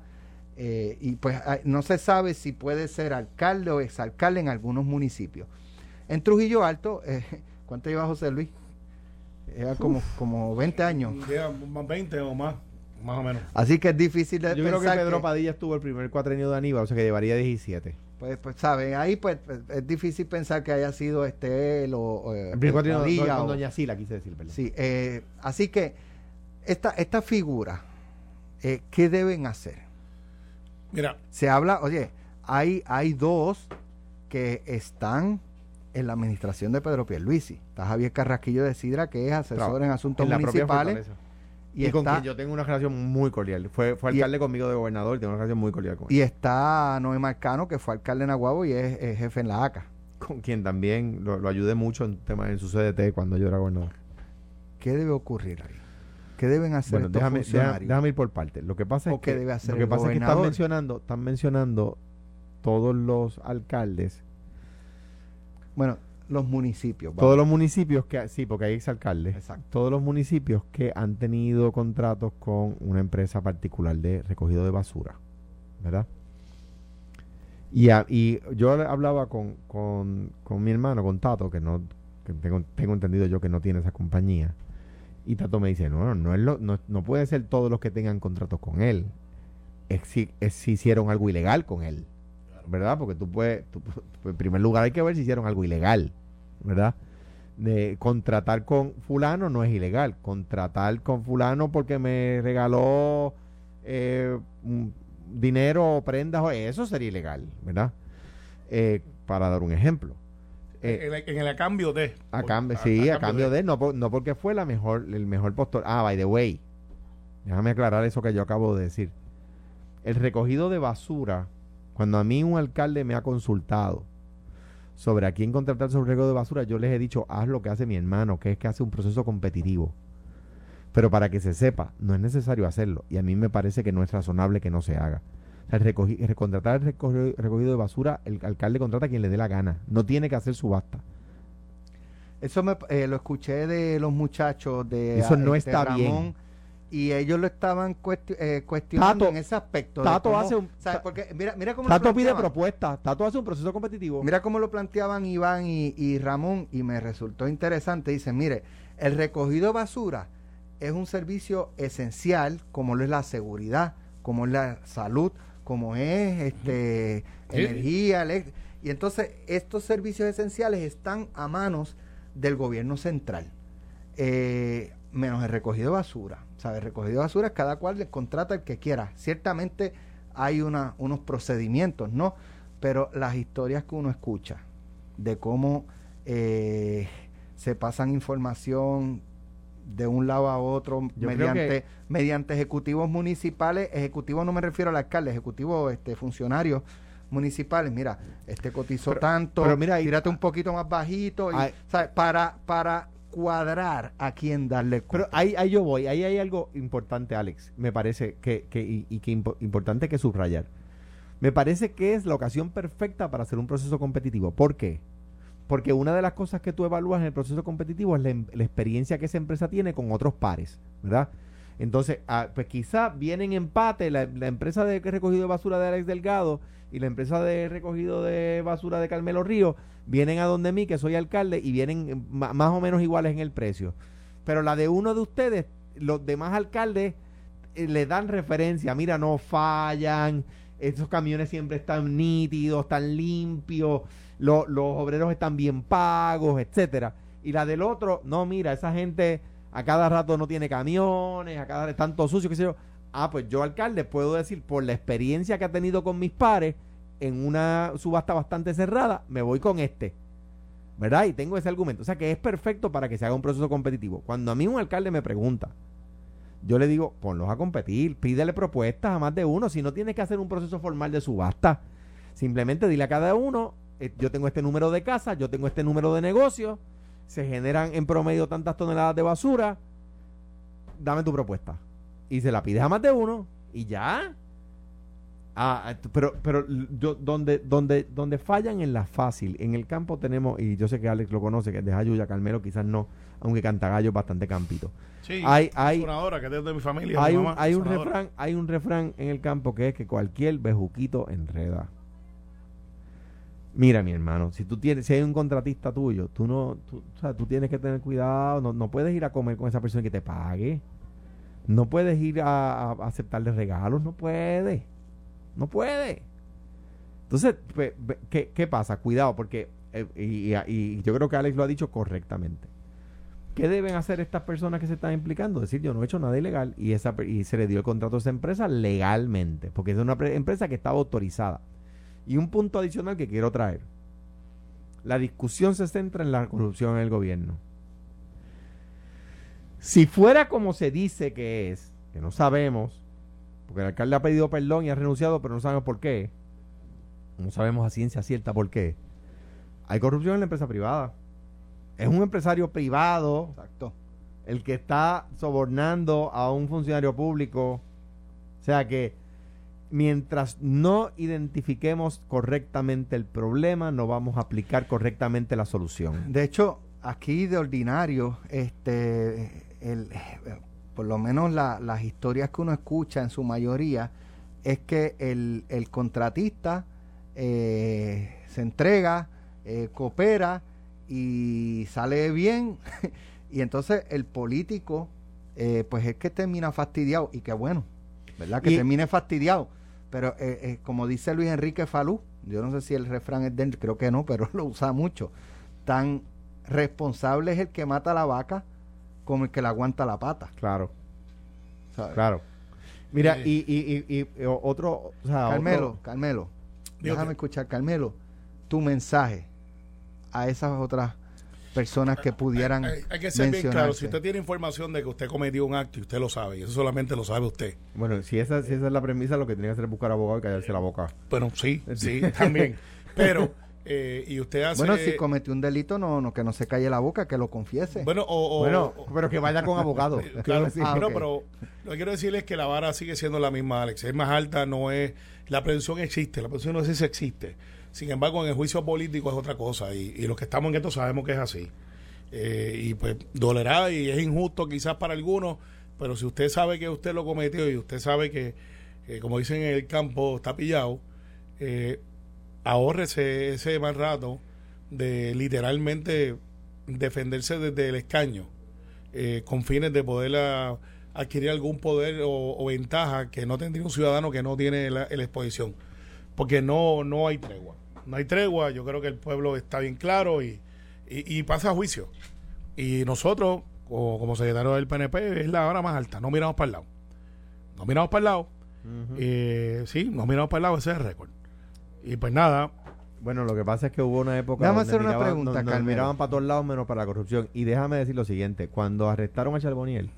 eh, y pues hay- no se sabe si puede ser alcalde o exalcalde en algunos municipios. En Trujillo Alto eh, ¿cuánto lleva José Luis? Era como, como 20 años. Lleva más 20 o más, más o menos. así que es difícil de Yo creo que pensar Pedro que- Padilla estuvo el primer cuatrenio de Aníbal, o sea que llevaría 17. Pues, pues saben, ahí pues pues, es difícil pensar que haya sido este él o, o, eh, El primer cuatrenio Padilla con o- Doña Sila, quise decir, perdón. Sí, eh, así que esta, esta figura, eh, ¿qué deben hacer? Mira, Se habla, oye, hay, hay dos que están en la administración de Pedro Pierluisi. Está Javier Carrasquillo de Sidra, que es asesor en asuntos en la propia municipales. Fortaleza. Y, Y, con quien yo tengo una relación muy cordial. Fue, fue Y- alcalde conmigo de gobernador y tengo una relación muy cordial con él. y está Noé Marcano, que fue alcalde en Aguabo y es, es jefe en la ACA. con quien también lo, lo ayudé mucho en temas en su CDT cuando yo era gobernador. ¿Qué debe ocurrir ahí? ¿Qué deben hacer Bueno, estos déjame, funcionarios? déjame ir por partes. Lo que pasa ¿O es que, debe hacer lo que, pasa es que están mencionando, están mencionando todos los alcaldes, Bueno, los municipios. todos los municipios que, sí, porque hay exalcaldes, Exacto. todos los municipios que han tenido contratos con una empresa particular de recogido de basura, ¿verdad? Y, a- y yo hablaba con, con, con mi hermano, con Tato, que no que tengo, tengo entendido yo que no tiene esa compañía. Y Tato me dice, no, no, no, es lo- no, no puede ser todos los que tengan contratos con él. Es si, es si hicieron algo ilegal con él. ¿Verdad? Porque tú puedes, tú- [laughs] en primer lugar hay que ver si hicieron algo ilegal. ¿Verdad? De contratar con fulano no es ilegal. Contratar con fulano porque me regaló eh, dinero o prendas, o- eso sería ilegal. ¿Verdad? Eh, para dar un ejemplo. Eh, en, el, en el cambio de. a cambio, sí, a, cambio de, no, por- no porque fue la mejor, el mejor postor. Ah, by the way, déjame aclarar eso que yo acabo de decir. El recogido de basura, cuando a mí un alcalde me ha consultado sobre a quién contratar sobre recogido de basura, yo les he dicho, haz lo que hace mi hermano, que es que hace un proceso competitivo. Pero para que se sepa, no es necesario hacerlo. Y a mí me parece que no es razonable que no se haga. O sea, contratar el recogi- recogido de basura, el alcalde contrata a quien le dé la gana. No tiene que hacer subasta. Eso me, eh, lo escuché de los muchachos de Eso no de está bien. Y ellos lo estaban cuesti- eh, cuestionando Tato- en ese aspecto. Tato cómo- hace un- ¿sabes? Porque mira, mira cómo Tato pide propuestas. Tato hace un proceso competitivo. Mira cómo lo planteaban Iván y, y Ramón y me resultó interesante. Dicen, mire, el recogido de basura es un servicio esencial como lo es la seguridad, como es la salud, como es este Sí. energía, y entonces estos servicios esenciales están a manos del gobierno central. Eh, menos el recogido de basura. ¿Sabes? El recogido de basura cada cual le contrata el que quiera. Ciertamente hay una, unos procedimientos, ¿no? Pero las historias que uno escucha de cómo eh, se pasan información de un lado a otro Yo mediante, que- mediante ejecutivos municipales, ejecutivos no me refiero al alcalde, ejecutivos este, funcionarios municipales, mira, este cotizó Pero- tanto, pero mira, ahí- tírate un poquito más bajito, y, para, para cuadrar a quién darle Pero ahí, ahí yo voy. Ahí hay algo importante, Alex. Me parece que, que y, que impo- importante que subrayar. Me parece que es la ocasión perfecta para hacer un proceso competitivo. ¿Por qué? Porque una de las cosas que tú evalúas en el proceso competitivo es la, em- experiencia que esa empresa tiene con otros pares, ¿verdad? Entonces, ah, pues quizá vienen en empate la, la empresa de recogido de basura de Alex Delgado y la empresa de recogido de basura de Carmelo Río, vienen a donde mí, que soy alcalde, y vienen eh, más o menos iguales en el precio. Pero la de uno de ustedes, los demás alcaldes eh, le dan referencia, mira, no fallan, esos camiones siempre están nítidos, están limpios, lo- los obreros están bien pagos, etcétera. Y la del otro, no, mira, esa gente a cada rato no tiene camiones, a cada rato están todos sucios, qué sé yo. Ah, pues yo, alcalde, puedo decir, por la experiencia que ha tenido con mis pares, en una subasta bastante cerrada, me voy con este. ¿Verdad? Y tengo ese argumento. O sea que es perfecto para que se haga un proceso competitivo. Cuando a mí un alcalde me pregunta, yo le digo, ponlos a competir, pídele propuestas a más de uno. Si no tienes que hacer un proceso formal de subasta, simplemente dile a cada uno, eh, yo tengo este número de casa, yo tengo este número de negocio, se generan en promedio tantas toneladas de basura, dame tu propuesta. Y se la pides a más de uno y ya. Ah, pero, pero yo, donde, donde, donde fallan en la fácil, en el campo tenemos, y yo sé que Alex lo conoce, que es de Jayuya, Carmelo quizás no, aunque Cantagallo es bastante campito. Sí, Hay- hay- que es de mi familia. Hay mi un, hay un refrán, hay un refrán en el campo que es que cualquier bejuquito enreda. Mira, mi hermano, si tú tienes, si hay un contratista tuyo, tú no, tú, o sea, tú tienes que tener cuidado, no, no puedes ir a comer con esa persona que te pague, no puedes ir a, a aceptarle regalos, no puedes, no puedes. Entonces, ¿qué, qué pasa? Cuidado, porque, eh, y, y- yo creo que Alex lo ha dicho correctamente. ¿Qué deben hacer estas personas que se están implicando? Decir, yo no he hecho nada ilegal y, esa, y se le dio el contrato a esa empresa legalmente, porque es una pre- empresa que estaba autorizada. Y un punto adicional que quiero traer. La discusión se centra en la corrupción en el gobierno. Si fuera como se dice que es, que no sabemos, porque el alcalde ha pedido perdón y ha renunciado, pero no sabemos por qué. No sabemos a ciencia cierta por qué. Hay corrupción en la empresa privada. Es un empresario privado Exacto. el que está sobornando a un funcionario público. O sea que mientras no identifiquemos correctamente el problema, no vamos a aplicar correctamente la solución. De hecho, aquí de ordinario, este, el, por lo menos la- las historias que uno escucha en su mayoría es que el, el contratista eh, se entrega, eh, coopera y sale bien [laughs] y entonces el político eh, pues es que termina fastidiado y qué bueno, ¿verdad? Que Y- termine fastidiado. Pero eh, como dice Luis Enrique Falú, yo no sé si el refrán es de él, creo que no, pero [laughs] lo usa mucho. Tan responsable es el que mata la vaca como el que le aguanta la pata. Claro, ¿sabes? claro. Mira, Eh. y, y, y, y otro, o sea, Carmelo, otro- Carmelo, déjame que- escuchar, Carmelo, tu mensaje a esas otras personas que pudieran Hay, hay que ser bien claro, si usted tiene información de que usted cometió un acto y usted lo sabe, y eso solamente lo sabe usted. bueno, si esa, si esa es la premisa, lo que tiene que hacer es buscar abogado y callarse la boca. Bueno, sí, [laughs] sí, también. Pero, eh, y usted hace... Bueno, si cometió un delito, no, no que no se calle la boca, que lo confiese. Bueno, o... o- bueno, o- pero que vaya con abogado. [laughs] Claro, decir. Ah, pero, ok. pero lo que quiero decirle es que la vara sigue siendo la misma, Alex. Es más alta, no es. La presunción existe, la presunción no sé si existe. Sin embargo, en el juicio político es otra cosa. Y, y los que estamos en esto sabemos que es así. Eh, y pues dolerá y es injusto quizás para algunos, pero si usted sabe que usted lo cometió y usted sabe que, eh, como dicen en el campo, está pillado, eh, ahórrese ese mal rato de literalmente defenderse desde el escaño eh, con fines de poder ah, adquirir algún poder o, o ventaja que no tendría un ciudadano que no tiene la, la exposición. Porque no, no hay tregua. No hay tregua, yo creo que el pueblo está bien claro y, y, y pasa a juicio. Y nosotros, como, como secretario del PNP, es la hora más alta, no miramos para el lado. No miramos para el lado. Eh, sí, no miramos para el lado, ese es el récord. Y pues nada, Bueno, lo que pasa es que hubo una época Déjame donde hacer una miraban- pregunta, donde Carmelo. miraban para todos lados menos para la corrupción. Y déjame decir lo siguiente, cuando arrestaron a Charboniel,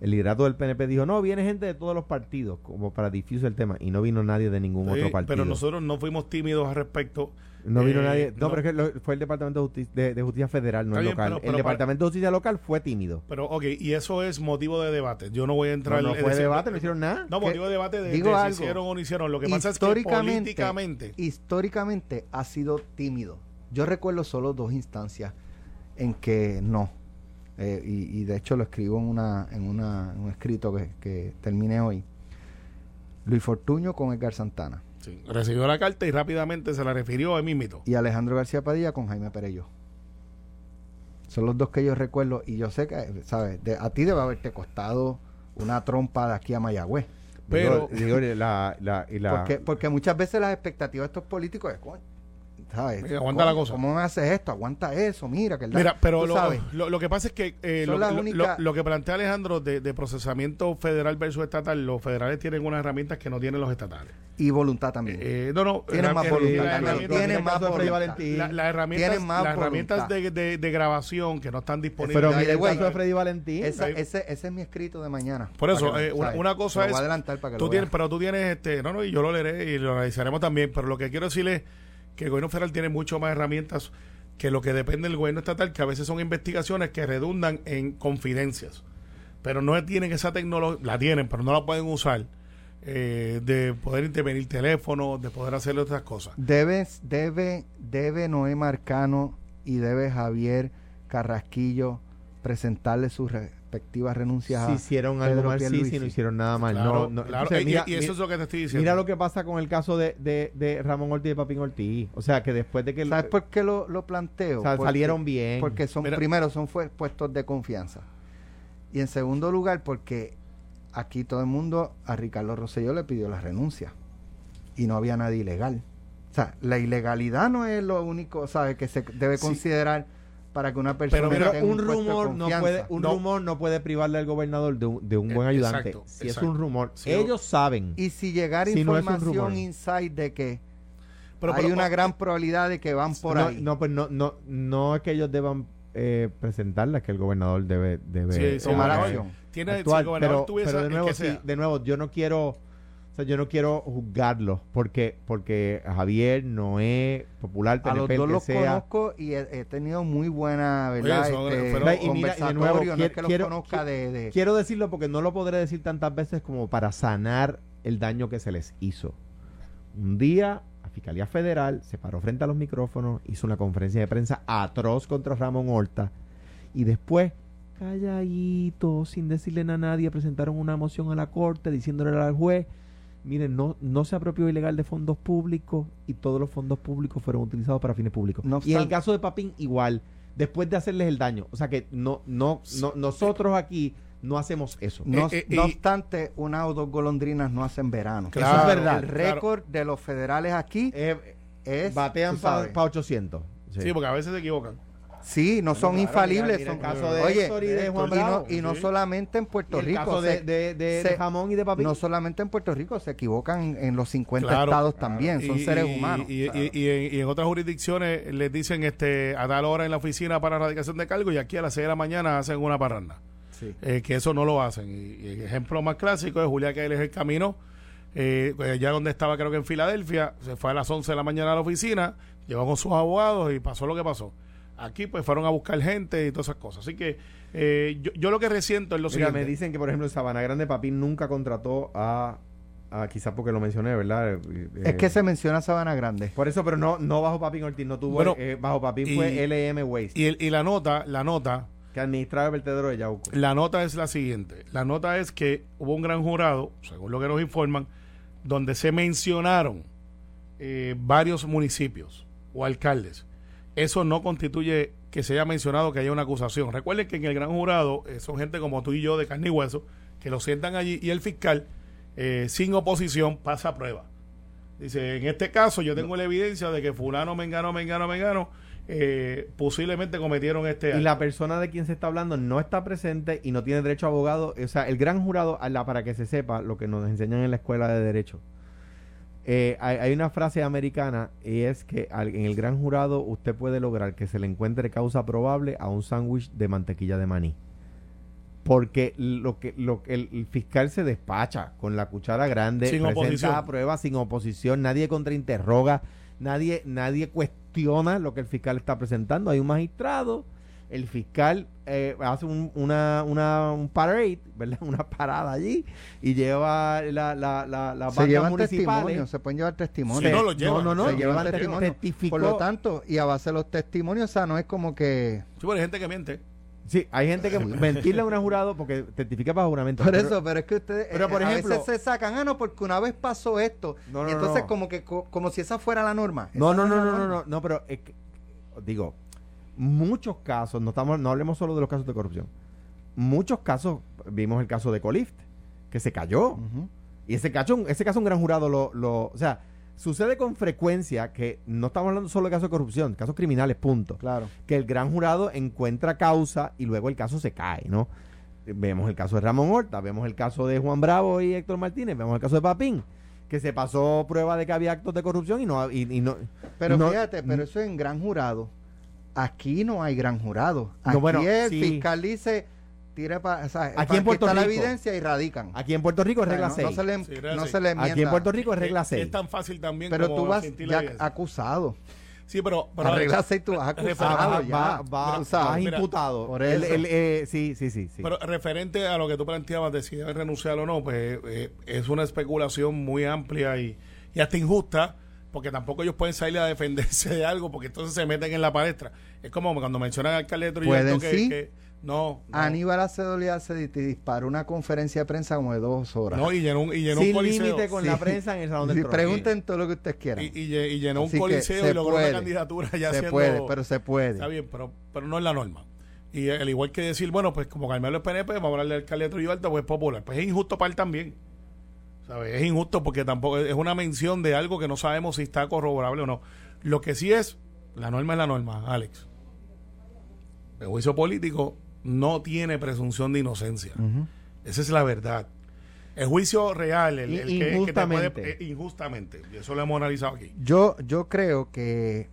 el liderato del PNP dijo, no, viene gente de todos los partidos, como para difusar el tema, y no vino nadie de ningún sí, otro partido. pero nosotros no fuimos tímidos al respecto. No vino Eh, nadie. No, no. pero es que lo- fue el Departamento de Justicia, de, de Justicia Federal, no el local. pero- pero el para- Departamento de Justicia local fue tímido. Pero, ok, y eso es motivo de debate. Yo no voy a No, entrar no en fue decir- debate, no hicieron nada. No, motivo de debate de, digo de si algo. hicieron o no hicieron. Lo que pasa es que políticamente. históricamente ha sido tímido. Yo recuerdo solo dos instancias en que no. Eh, y, y de hecho lo escribo en una en una en un escrito que, que terminé hoy. Luis Fortuño con Edgar Santana Sí, recibió la carta y rápidamente se la refirió a mí mismo. y Alejandro García Padilla con Jaime Perello. Son los dos que yo recuerdo y yo sé que, ¿sabes? De- a ti debe haberte costado una trompa de aquí a Mayagüez. Pero- Digo, digo, la, la, y la, Porque, porque muchas veces las expectativas de estos políticos es, "Coño, ¿sabes? Mira, aguanta ¿Cómo- la cosa. ¿Cómo me haces esto? Aguanta eso, mira. Que el Mira, pero lo, sabes. lo, lo que pasa es que eh, lo, únicas- que plantea Alejandro de, de procesamiento federal versus estatal, los federales tienen unas herramientas que no tienen los estatales. Y voluntad también. Eh, no, no. Tienen más eh, voluntad Tienen más caso de Freddy voluntad. Las herramientas, Tienen más las herramientas de, de- de grabación que no están disponibles. pero mira el caso de Freddy Valentín. Esa- ese, ese es mi escrito de mañana. Por eso, eh, una, cosa es. voy a adelantar para que tú lo tienes, veas. pero tú tienes, este, no, no, y yo lo leeré y lo analizaremos también. Pero lo que quiero decirle que el gobierno federal tiene mucho más herramientas que lo que depende del gobierno estatal, que a veces son investigaciones que redundan en confidencias. Pero no tienen esa tecnología, la tienen, pero no la pueden usar. eh, de poder intervenir teléfonos, de poder hacer otras cosas. Debes, debe, debe Noé Marcano y debe Javier Carrasquillo presentarle sus respectivas renuncias Si a hicieron algo mal, sí, si no hicieron nada mal. Claro, no, no. claro. Entonces, Eh, mira, y, y eso mira- es lo que te estoy diciendo. Mira lo que pasa con el caso de, de, de Ramón Ortiz y Papín Ortiz. O sea, que después de que... ¿Sabes por qué lo, lo planteo? o sea, Porque- salieron bien. Porque son, Mira. primero, son fue- puestos de confianza. Y en segundo lugar, porque aquí todo el mundo, a Ricardo Rosselló le pidió la renuncia. Y no había nadie ilegal. O sea, la ilegalidad no es lo único, ¿sabes? Que se debe Sí. considerar para que una persona Pero mira, tenga un rumor no puede un No. rumor no puede privarle al gobernador de un, de un Eh, buen ayudante exacto, si exacto. es un rumor ellos saben Y si llegara Si no es un información inside de que Pero- hay una oh, gran probabilidad de que van por no, ahí. no pues no no no es que ellos deban eh, presentarla es que el gobernador debe debe Sí, sí, tomar acción. Tiene, si el gobernador pero, tuviese pero de el nuevo que sí, sea. de nuevo yo no quiero sea, yo no quiero juzgarlos porque porque Javier, Noé, Popular, A los dos sea. conozco y he, he tenido muy buena, ¿verdad? Oye, son- Este, pero- y mira, y de nuevo, es quiero- que los quiero- conozca de, de- Quiero decirlo porque no lo podré decir tantas veces como para sanar el daño que se les hizo. Un día, la Fiscalía Federal se paró frente a los micrófonos, hizo una conferencia de prensa atroz contra Ramón Horta y después, calladito, sin decirle nada a nadie, presentaron una moción a la corte diciéndole al juez, miren, no, no se apropió ilegal de fondos públicos y todos los fondos públicos fueron utilizados para fines públicos. No y en el caso de Papín, igual, después de hacerles el daño. O sea que no, no, no nosotros aquí no hacemos eso. No, Eh, eh, no obstante, una o dos golondrinas no hacen verano. Claro, Eso es verdad. El claro. récord de los federales aquí Eh, es. batean para sabes, 800. Sí, porque a veces se equivocan. Sí, no son claro, infalibles. mira, mira son- el caso de Oye, Héctor y de Juan y no, Bravo. y no solamente en Y Puerto el Rico. caso de, se- de, de- se- de jamón y de papín. no solamente en Puerto Rico, se equivocan en los 50 Claro, estados también. Son Y- seres y- humanos. Y, en, y en otras jurisdicciones les dicen este a tal hora en la oficina para erradicación de cargo y aquí a las 6 de la mañana hacen una parranda. sí. Eh, que eso no lo hacen. Y, y el ejemplo más clásico es Julia que él es el camino, eh, allá donde estaba creo que en Filadelfia, se fue a las 11 de la mañana a la oficina, llegó con sus abogados y pasó lo que pasó. Aquí pues fueron a buscar gente y todas esas cosas. Así que eh, yo, yo lo que resiento es lo Mira, siguiente. me dicen que, por ejemplo, en Sabana Grande Papín nunca contrató a, a quizás porque lo mencioné, ¿verdad? Eh, Es que se menciona Sabana Grande. Por eso, pero no, no bajo Papín Ortiz, no tuvo, Bueno, eh, bajo Papín y- fue LM Waste, Y, el- y la nota, la nota, que administraba el vertedero de Yauco. la nota es la siguiente. La nota es que hubo un gran jurado, según lo que nos informan, donde se mencionaron eh, varios municipios o alcaldes. Eso no constituye que se haya mencionado que haya una acusación. Recuerden que en el gran jurado eh, son gente como tú y yo de carne y hueso que lo sientan allí y el fiscal eh, sin oposición pasa a prueba. Dice, en este caso yo tengo la evidencia de que fulano, mengano, mengano, mengano, eh, posiblemente cometieron este Y la persona de quien se está hablando no está presente y no tiene derecho a abogado. O sea, el gran jurado, a la- para que se sepa lo que nos enseñan en la escuela de derecho. Eh, hay, hay una frase americana y es que al- en el gran jurado usted puede lograr que se le encuentre causa probable a un sándwich de mantequilla de maní. Porque lo que, lo que el, el fiscal se despacha con la cuchara grande, Sin presenta oposición. pruebas sin oposición, nadie contrainterroga, nadie, nadie cuestiona lo que el fiscal está presentando. Hay un magistrado, el fiscal eh, hace un, una, una, un parade, [laughs] ¿verdad? Una parada allí y lleva la, la, la, las Se llevan testimonios, se pueden llevar testimonios. Sí, no, lo llevan. no, no, se Se llevan testimonios. testificó- Por lo tanto, y a base de los testimonios, o sea, no es como que... Sí, pero hay gente que miente. Sí, hay gente que [laughs] [laughs] mentirle a un jurado porque testifica bajo juramento. Por Pero- eso, pero es que ustedes pero, eh, por a ejemplo- veces se sacan, ah, no, porque una vez pasó esto. No, no, y entonces no. como que co- como si esa fuera la norma. No, no, no, no, no, no, no, pero es que, digo, muchos casos, no estamos, no hablemos solo de los casos de corrupción. Muchos casos, vimos el caso de Colift, que se cayó. Y ese caso, ese caso un gran jurado lo, lo, o sea, sucede con frecuencia que no estamos hablando solo de casos de corrupción, casos criminales, punto. Claro. Que el gran jurado encuentra causa y luego el caso se cae, ¿no? Vemos el caso de Ramón Horta, vemos el caso de Juan Bravo y Héctor Martínez, vemos el caso de Papín, que se pasó prueba de que había actos de corrupción y no, y, y no Pero no- fíjate, pero eso es en gran jurado. Aquí no hay gran jurado. Aquí No, bueno, el sí. fiscal dice, tire para, o sea, Aquí en Puerto está la Rico. evidencia y radican. Aquí en Puerto Rico O es sea, regla no, 6. no se le, Sí, regla no seis. se le Aquí en. Puerto Rico es regla Es- 6. Es tan fácil también Pero como tú vas la ya acusado. Sí, pero, pero a regla 6 tú vas acusado va, ya. va, va- sabes. mira, imputado. por El- el, eh, sí, sí, sí. sí. Pero referente a lo que tú planteabas de si debe renunciar o no, pues eh, es una especulación muy amplia y, y hasta injusta, porque tampoco ellos pueden salir a defenderse de algo, porque entonces se meten en la palestra. Es como cuando mencionan al alcalde de Trujillo Pueden, que, sí. que- no, no, Aníbal Acedolia se disparó una conferencia de prensa como de dos horas. no, y llenó un, y llenó un Sin coliseo. límite con Sí. la prensa en el Salón del Sí, pregunten todo lo que ustedes quieran. Y, y lle- y llenó un Así coliseo se y logró puede. una candidatura ya se siendo... puede, pero se puede. Está bien, pero, pero no es la norma. Y al igual que decir, bueno, pues como Carmelo es PNP, vamos a hablarle al alcalde de Trujillo Alto, pues es popular. Pues es injusto para él también. ¿Sabes? Es injusto porque tampoco es una mención de algo que no sabemos si está corroborable o no. Lo que sí es, la norma es la norma, Alex. El juicio político no tiene presunción de inocencia. Esa es la verdad. El juicio real, el, el que, que te puede- Injustamente. eh, injustamente. Y eso lo hemos analizado aquí. Yo, yo creo que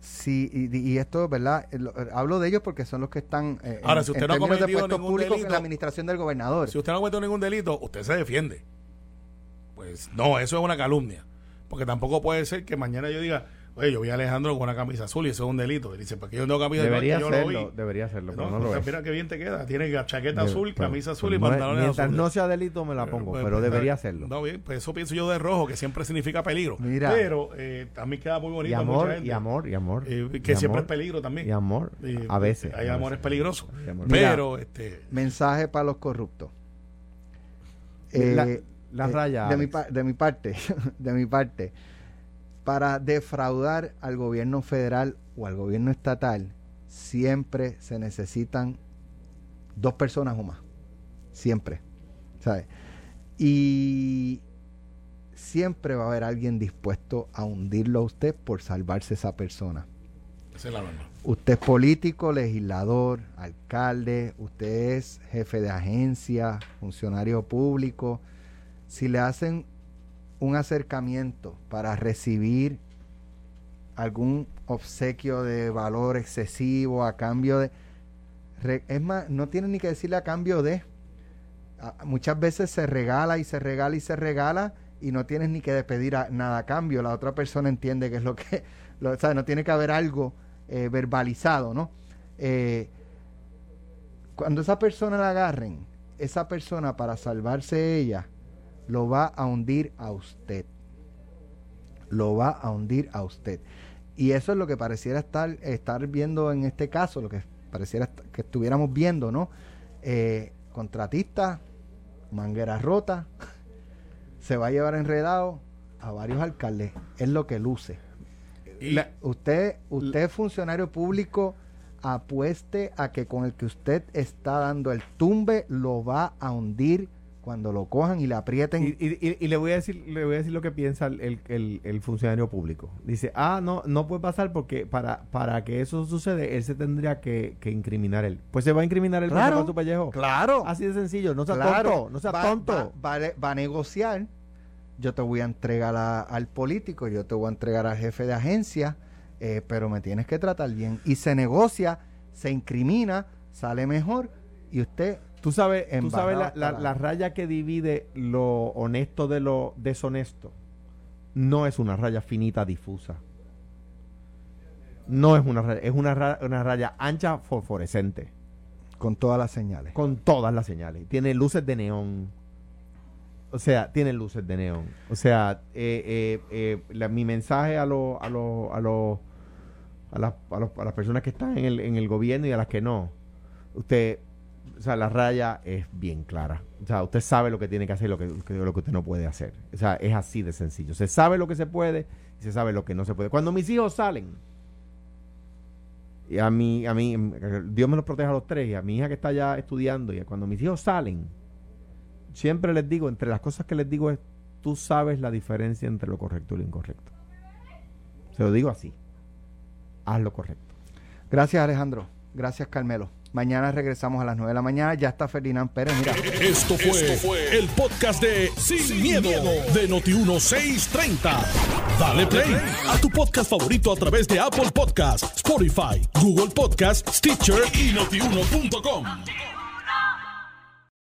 sí, y, y esto, ¿verdad? Lo- Hablo de ellos porque son los que están eh, Ahora, en, si usted en no ha de cometido ningún públicos en delito- la administración del gobernador. Si usted no cometió ningún delito, usted se defiende. Pues no, eso es una calumnia. Porque tampoco puede ser que mañana yo diga, oye, yo vi a Alejandro con una camisa azul y eso es un delito. Y dice, porque yo no tengo camisa Debería azul, yo lo hacerlo, debería hacerlo, pero No, no lo es. mira qué bien te queda. Tiene chaqueta Debe- azul, pero- camisa azul pues y no es- pantalones Mientras azules. no sea delito me la pongo, Pues, pero pues, debería hacerlo. No, bien, pues eso pienso yo de rojo, que siempre significa peligro. Mira. Pero eh, también queda muy bonito Y amor, mucha gente. y amor, y amor. Eh, y que siempre amor, es peligro también. Y amor, Y, a veces. Hay amores peligrosos. Amor. Pero, este. Mensaje para los corruptos. Eh, la eh, raya, De mi, de mi parte, [laughs] de mi parte, para defraudar al gobierno federal o al gobierno estatal, siempre se necesitan dos personas o más. Siempre. ¿Sabes? Y siempre va a haber alguien dispuesto a hundirlo a usted por salvarse esa persona. Esa es la norma. Usted es político, legislador, alcalde, usted es jefe de agencia, funcionario público. Si le hacen un acercamiento para recibir algún obsequio de valor excesivo a cambio de... es más, no tiene ni que decirle a cambio de... muchas veces se regala y se regala y se regala y no tienes ni que pedir a- nada a cambio. La otra persona entiende que es lo que... [laughs] Lo, no tiene que haber algo eh, verbalizado, ¿no? Eh, cuando esa persona la agarren, esa persona para salvarse ella, lo va a hundir a usted. Lo va a hundir a usted. Y eso es lo que pareciera estar, estar viendo en este caso, lo que pareciera que estuviéramos viendo, ¿no? Eh, contratista, manguera rota, [laughs] se va a llevar enredado a varios alcaldes. Es lo que luce. Y La- Usted, usted funcionario público, apueste a que con el que usted está dando el tumbe lo va a hundir cuando lo cojan y le aprieten. Y, y- y- y le voy a decir le voy a decir lo que piensa el, el- el- el funcionario público dice ah no no puede pasar porque para para que eso sucede él se tendría que, que incriminar él pues se va a incriminar él Claro. tu pellejo claro, así de sencillo no sea claro. tonto no sea va, tonto Va, va a- va a negociar. Yo te voy a entregar a- al político, yo te voy a entregar al jefe de agencia, eh, pero me tienes que tratar bien. Y se negocia, se incrimina, sale mejor y usted tú sabes tú sabes la, la- la- la raya que divide lo honesto de lo deshonesto no es una raya finita difusa no es una raya es una, ra- una raya ancha fosforescente con todas las señales. con todas las señales. Tiene luces de neón. O sea, tiene luces de neón. O sea, eh, eh, eh, la- mi mensaje a los a los a los a las, a los- a las personas que están en el, en el gobierno y a las que no. Usted, o sea, la raya es bien clara. O sea, usted sabe lo que tiene que hacer y lo que, lo que usted no puede hacer. O sea, es así de sencillo. Se sabe lo que se puede y se sabe lo que no se puede. Cuando mis hijos salen, y a mí, a mí, Dios me los proteja a los tres, y a mi hija que está ya estudiando, y cuando mis hijos salen, siempre les digo, entre las cosas que les digo es, tú sabes la diferencia entre lo correcto y lo incorrecto. Se lo digo así. Haz lo correcto. Gracias Alejandro, gracias Carmelo. Mañana regresamos a las 9 de la mañana. Ya está Ferdinand Pérez. Mira, Esto fue, el podcast de Sin, miedo, de Noti1630. Dale play a tu podcast favorito a través de Apple Podcasts, Spotify, Google Podcasts, Stitcher y notiuno.com.